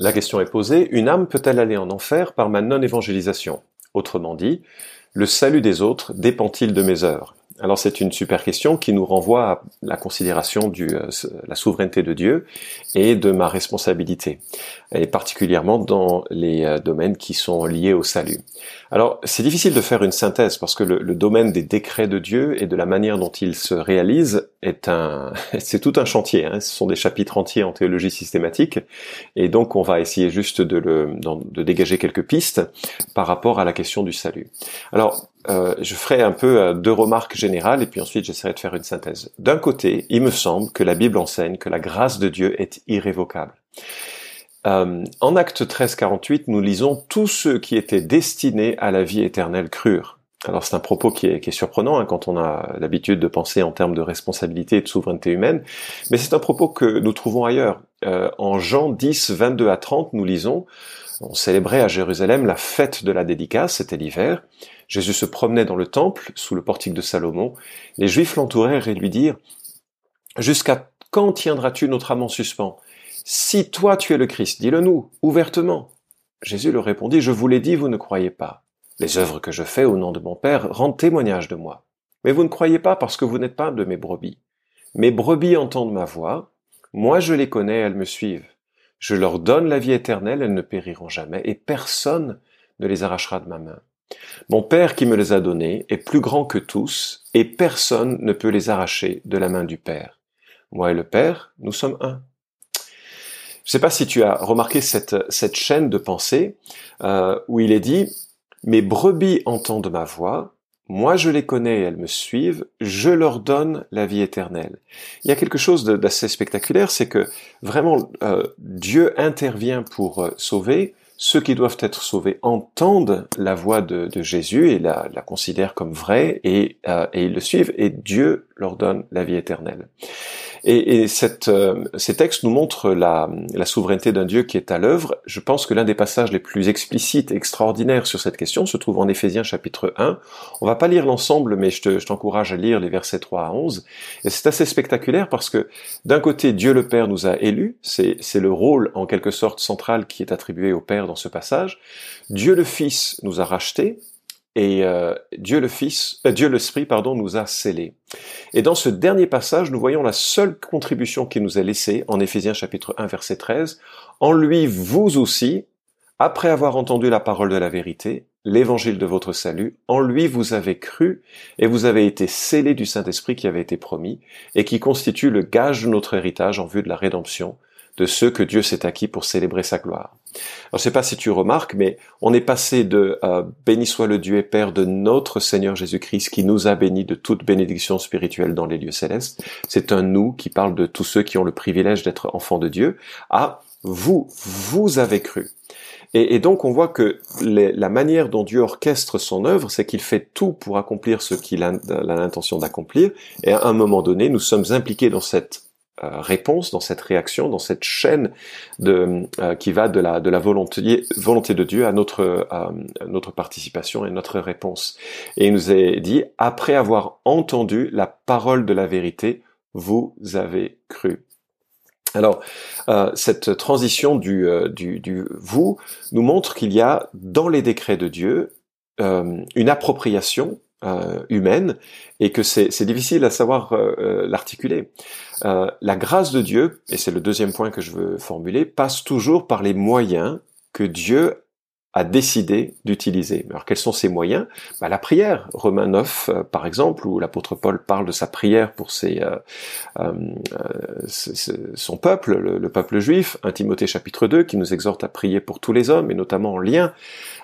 La question est posée, une âme peut-elle aller en enfer par ma non-évangélisation? Autrement dit, le salut des autres dépend-il de mes œuvres? Alors c'est une super question qui nous renvoie à la considération de euh, la souveraineté de Dieu et de ma responsabilité, et particulièrement dans les euh, domaines qui sont liés au salut. Alors c'est difficile de faire une synthèse parce que le, domaine des décrets de Dieu et de la manière dont ils se réalisent est un, c'est tout un chantier. Hein. Ce sont des chapitres entiers en théologie systématique, et donc on va essayer juste de, le, de dégager quelques pistes par rapport à la question du salut. Alors euh, je ferai un peu euh, deux remarques générales et puis ensuite j'essaierai de faire une synthèse. D'un côté, il me semble que la Bible enseigne que la grâce de Dieu est irrévocable. Euh, en Acte 13, 48, nous lisons tous ceux qui étaient destinés à la vie éternelle crurent. Alors c'est un propos qui est, surprenant hein, quand on a l'habitude de penser en termes de responsabilité et de souveraineté humaine, mais c'est un propos que nous trouvons ailleurs. en Jean 10, 22 à 30, nous lisons, on célébrait à Jérusalem la fête de la dédicace, c'était l'hiver, Jésus se promenait dans le temple, sous le portique de Salomon. Les Juifs l'entourèrent et lui dirent, Jusqu'à quand tiendras-tu notre âme en suspens Si toi tu es le Christ, dis-le nous, ouvertement. Jésus leur répondit, Je vous l'ai dit, vous ne croyez pas. Les œuvres que je fais au nom de mon Père rendent témoignage de moi. Mais vous ne croyez pas parce que vous n'êtes pas de mes brebis. Mes brebis entendent ma voix, moi je les connais, elles me suivent. Je leur donne la vie éternelle, elles ne périront jamais, et personne ne les arrachera de ma main. Mon Père qui me les a donnés est plus grand que tous, et personne ne peut les arracher de la main du Père. Moi et le Père, nous sommes un. Je ne sais pas si tu as remarqué cette, cette chaîne de pensée euh, où il est dit Mes brebis entendent ma voix, moi je les connais et elles me suivent, je leur donne la vie éternelle. Il y a quelque chose d'assez spectaculaire, c'est que vraiment euh, Dieu intervient pour euh, sauver, ceux qui doivent être sauvés entendent la voix de, Jésus et la, considèrent comme vraie euh, et ils le suivent et Dieu leur donne la vie éternelle. Et, et cette, euh, ces textes nous montrent la, la souveraineté d'un Dieu qui est à l'œuvre. Je pense que l'un des passages les plus explicites et extraordinaires sur cette question se trouve en Éphésiens chapitre 1. On va pas lire l'ensemble, mais je t'encourage à lire les versets 3 à 11. Et c'est assez spectaculaire parce que d'un côté, Dieu le Père nous a élus. C'est le rôle en quelque sorte central qui est attribué au Père dans ce passage. Dieu le Fils nous a rachetés et euh, Dieu le Fils, euh, Dieu l'Esprit, pardon, nous a scellés. Et dans ce dernier passage, nous voyons la seule contribution qui nous est laissée en Éphésiens chapitre 1 verset 13. En lui, vous aussi, après avoir entendu la parole de la vérité, l'évangile de votre salut, en lui vous avez cru et vous avez été scellés du Saint-Esprit qui avait été promis et qui constitue le gage de notre héritage en vue de la rédemption de ceux que Dieu s'est acquis pour célébrer sa gloire. Alors, je sais pas si tu remarques, mais on est passé de euh, béni soit le Dieu et Père de notre Seigneur Jésus-Christ qui nous a bénis de toute bénédiction spirituelle dans les lieux célestes. C'est un nous qui parle de tous ceux qui ont le privilège d'être enfants de Dieu. À vous, vous avez cru. Et, donc on voit que la manière dont Dieu orchestre son œuvre, c'est qu'il fait tout pour accomplir ce qu'il a l'intention d'accomplir. Et à un moment donné, nous sommes impliqués dans cette réponse, dans cette réaction, dans cette chaîne de, euh, qui va de la, de la volonté, volonté de Dieu à notre, notre participation et notre réponse. Et il nous est dit, après avoir entendu la parole de la vérité, vous avez cru. Alors, euh, cette transition du, du, du, vous nous montre qu'il y a dans les décrets de Dieu une appropriation euh, humaine et que c'est difficile à savoir euh, euh, l'articuler. la grâce de Dieu, et c'est le deuxième point que je veux formuler, passe toujours par les moyens que Dieu a décidé d'utiliser. Alors quels sont ces moyens? Bah, La prière, Romains 9 euh, par exemple, où l'apôtre Paul parle de sa prière pour ses, euh, euh, son peuple, le, peuple juif, 1 Timothée chapitre 2 qui nous exhorte à prier pour tous les hommes et notamment en lien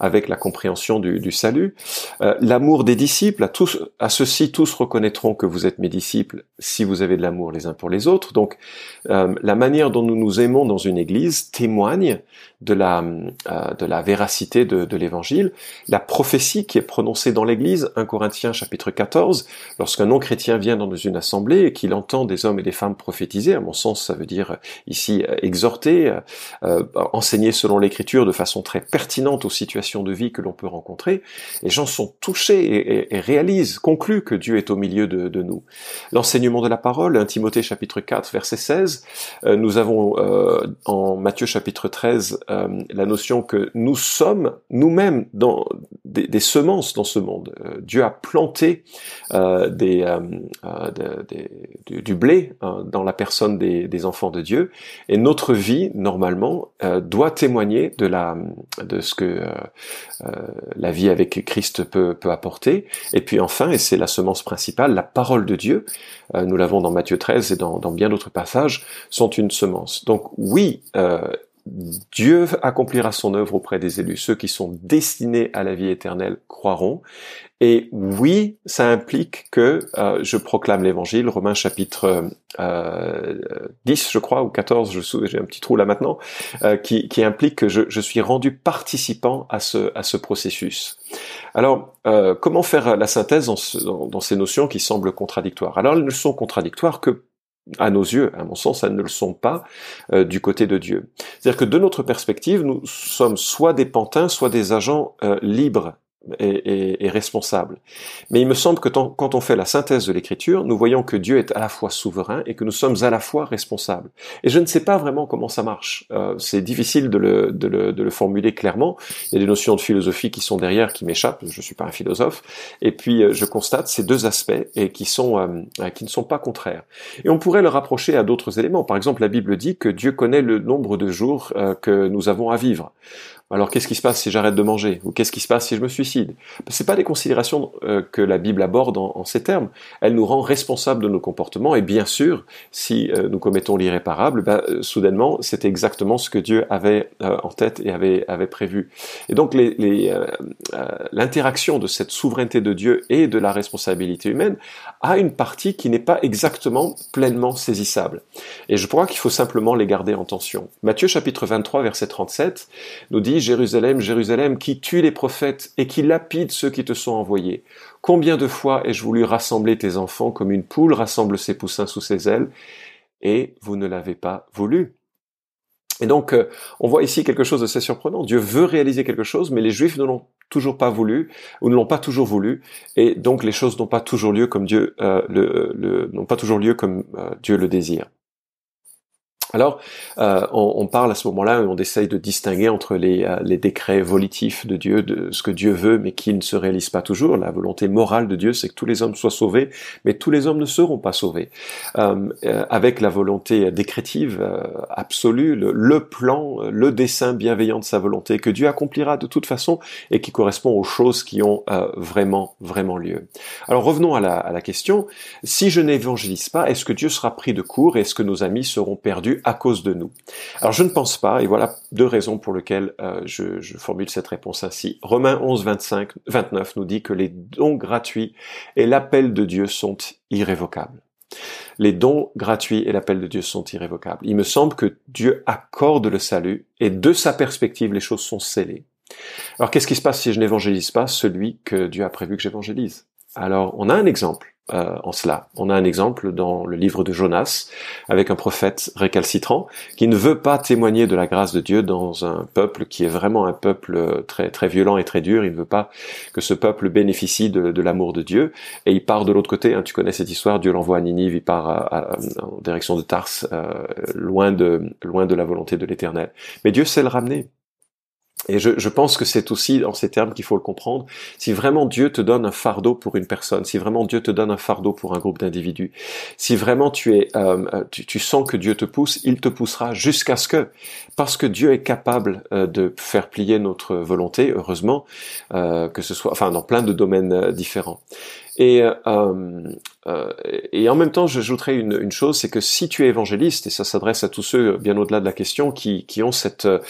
avec la compréhension du, salut. l'amour des disciples, à, tous, à ceux-ci tous reconnaîtront que vous êtes mes disciples si vous avez de l'amour les uns pour les autres. Donc la manière dont nous nous aimons dans une église témoigne de la, de la véracité cité de, l'évangile, la prophétie qui est prononcée dans l'église, 1 Corinthiens chapitre 14, lorsqu'un non-chrétien vient dans une assemblée et qu'il entend des hommes et des femmes prophétiser, à mon sens ça veut dire ici euh, exhorter, euh, euh, enseigner selon l'écriture de façon très pertinente aux situations de vie que l'on peut rencontrer, les gens sont touchés et, réalisent, concluent que Dieu est au milieu de, nous. L'enseignement de la parole, 1 Timothée chapitre 4, verset 16, euh, nous avons euh, en Matthieu chapitre 13 euh, la notion que nous sommes nous-mêmes dans des, semences dans ce monde. Dieu a planté des, du, blé dans la personne des, des enfants de Dieu, et notre vie, normalement, doit témoigner de la de ce que euh, euh, la vie avec Christ peut, peut apporter. Et puis enfin, et c'est la semence principale, la parole de Dieu, euh, nous l'avons dans Matthieu 13 et dans, dans bien d'autres passages, sont une semence. Donc oui, Dieu accomplira son œuvre auprès des élus. Ceux qui sont destinés à la vie éternelle croiront. Et oui, ça implique que euh, je proclame l'évangile, Romains chapitre euh, 10, je crois, ou 14, j'ai un petit trou là maintenant, euh, qui, implique que je, suis rendu participant à ce, processus. Alors, euh, comment faire la synthèse dans, dans, ces notions qui semblent contradictoires? Alors, elles ne sont contradictoires que à nos yeux, à mon sens, elles ne le sont pas euh, du côté de Dieu. C'est-à-dire que de notre perspective, nous sommes soit des pantins, soit des agents euh, libres et, responsable. Mais il me semble que quand on fait la synthèse de l'écriture, nous voyons que Dieu est à la fois souverain et que nous sommes à la fois responsables. Et je ne sais pas vraiment comment ça marche. Euh, c'est difficile de le, de, le, de le, formuler clairement. Il y a des notions de philosophie qui sont derrière, qui m'échappent. Je ne suis pas un philosophe. Et puis euh, je constate ces deux aspects et qui sont euh, qui ne sont pas contraires. Et on pourrait le rapprocher à d'autres éléments. Par exemple, la Bible dit que Dieu connaît le nombre de jours que nous avons à vivre. Alors qu'est-ce qui se passe si j'arrête de manger? Ou qu'est-ce qui se passe si je me suicide? C'est pas des considérations euh, que la Bible aborde en, ces termes. Elle nous rend responsables de nos comportements et bien sûr, si euh, nous commettons l'irréparable, ben, euh, soudainement, c'était exactement ce que Dieu avait en tête et avait, avait prévu. Et donc l'interaction de cette souveraineté de Dieu et de la responsabilité humaine a une partie qui n'est pas exactement pleinement saisissable. Et je crois qu'il faut simplement les garder en tension. Matthieu chapitre 23 verset 37 nous dit Jérusalem, Jérusalem, qui tue les prophètes et qui lapide ceux qui te sont envoyés. Combien de fois ai-je voulu rassembler tes enfants comme une poule rassemble ses poussins sous ses ailes, et vous ne l'avez pas voulu? Et donc, euh, on voit ici quelque chose d'assez surprenant. Dieu veut réaliser quelque chose, mais les Juifs ne l'ont toujours pas voulu, ou ne l'ont pas toujours voulu, et donc les choses n'ont pas toujours lieu comme Dieu euh, lieu comme euh, Dieu le désire. Alors, euh, on, parle à ce moment-là, on essaye de distinguer entre les, euh, les, décrets volitifs de Dieu, de ce que Dieu veut, mais qui ne se réalisent pas toujours. La volonté morale de Dieu, c'est que tous les hommes soient sauvés, mais tous les hommes ne seront pas sauvés. Euh, avec la volonté décrétive absolue, le, plan, le dessein bienveillant de sa volonté, que Dieu accomplira de toute façon et qui correspond aux choses qui ont vraiment, vraiment lieu. Alors revenons à la, à la question. Si je n'évangélise pas, est-ce que Dieu sera pris de court et est-ce que nos amis seront perdus à cause de nous Alors je ne pense pas, et voilà deux raisons pour lesquelles euh, je, je, formule cette réponse ainsi. Romains 11, 25, 29 nous dit que les dons gratuits et l'appel de Dieu sont irrévocables. Les dons gratuits et l'appel de Dieu sont irrévocables. Il me semble que Dieu accorde le salut et de sa perspective, les choses sont scellées. Alors qu'est-ce qui se passe si je n'évangélise pas celui que Dieu a prévu que j'évangélise? Alors on a un exemple. Euh, en cela. On a un exemple dans le livre de Jonas avec un prophète récalcitrant qui ne veut pas témoigner de la grâce de Dieu dans un peuple qui est vraiment un peuple très très violent et très dur. Il ne veut pas que ce peuple bénéficie de, l'amour de Dieu et il part de l'autre côté. Hein, tu connais cette histoire. Dieu l'envoie à Ninive, il part en direction de Tars, euh, loin de loin de la volonté de l'Éternel. Mais Dieu sait le ramener. Et je, pense que c'est aussi dans ces termes qu'il faut le comprendre. Si vraiment Dieu te donne un fardeau pour une personne, si vraiment Dieu te donne un fardeau pour un groupe d'individus, si vraiment tu es, euh, euh, tu, tu, sens que Dieu te pousse, il te poussera jusqu'à ce que, parce que Dieu est capable euh, de faire plier notre volonté, heureusement, que ce soit, enfin, dans plein de domaines différents. Et, euh, euh, et en même temps, j'ajouterais une, une, chose, c'est que si tu es évangéliste, et ça s'adresse à tous ceux bien au-delà de la question qui, qui ont cette, euh,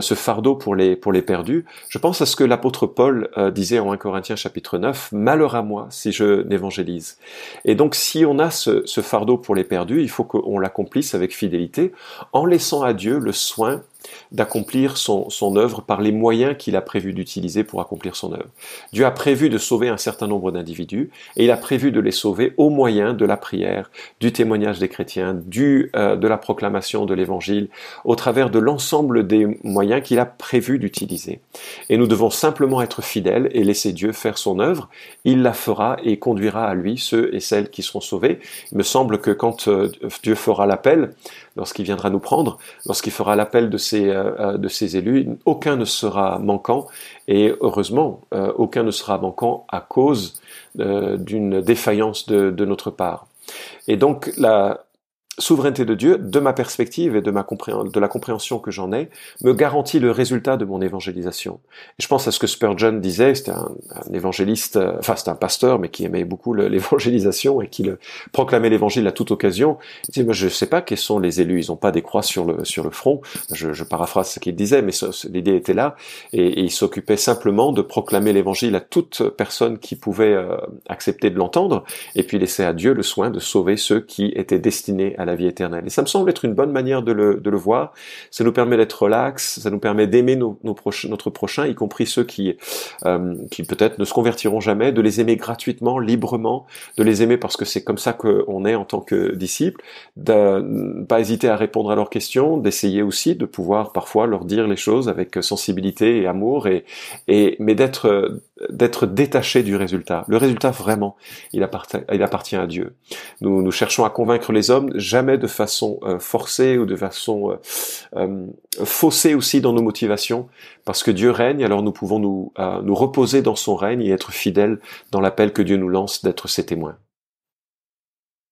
ce fardeau pour les, pour les perdus, je pense à ce que l'apôtre Paul euh, disait en 1 Corinthiens chapitre 9, Malheur à moi si je n'évangélise. Et donc si on a ce, ce fardeau pour les perdus, il faut qu'on l'accomplisse avec fidélité en laissant à Dieu le soin d'accomplir son, son œuvre par les moyens qu'il a prévu d'utiliser pour accomplir son œuvre. Dieu a prévu de sauver un certain nombre d'individus et il a prévu de les sauver au moyen de la prière, du témoignage des chrétiens, du, euh, de la proclamation de l'évangile, au travers de l'ensemble des moyens qu'il a prévu d'utiliser. Et nous devons simplement être fidèles et laisser Dieu faire son œuvre. Il la fera et conduira à lui ceux et celles qui seront sauvés. Il me semble que quand euh, Dieu fera l'appel, lorsqu'il viendra nous prendre, lorsqu'il fera l'appel de ses, euh, de ses élus, aucun ne sera manquant et heureusement, aucun ne sera manquant à cause d'une défaillance de, de notre part. Et donc la, souveraineté de Dieu, de ma perspective et de, ma la compréhension que j'en ai, me garantit le résultat de mon évangélisation. Je pense à ce que Spurgeon disait, c'était un, évangéliste, euh, enfin c'était un pasteur, mais qui aimait beaucoup l'évangélisation et qui le, proclamait l'évangile à toute occasion. Je ne sais pas quels sont les élus, ils n'ont pas des croix sur le, front, je, je paraphrase ce qu'il disait, mais l'idée était là, et, il s'occupait simplement de proclamer l'évangile à toute personne qui pouvait euh, accepter de l'entendre, et puis laisser à Dieu le soin de sauver ceux qui étaient destinés à la vie éternelle. Et ça me semble être une bonne manière de le, de le voir. Ça nous permet d'être relax, ça nous permet d'aimer nos, nos notre prochain, y compris ceux qui, euh, qui peut-être ne se convertiront jamais, de les aimer gratuitement, librement, de les aimer parce que c'est comme ça qu'on est en tant que disciple, de pas hésiter à répondre à leurs questions, d'essayer aussi de pouvoir parfois leur dire les choses avec sensibilité et amour, et, et mais d'être d'être détaché du résultat. Le résultat, vraiment, il appartient, à Dieu. Nous, nous cherchons à convaincre les hommes, jamais de façon euh, forcée ou de façon euh, euh, faussée aussi dans nos motivations, parce que Dieu règne, alors nous pouvons nous, nous reposer dans son règne et être fidèles dans l'appel que Dieu nous lance d'être ses témoins.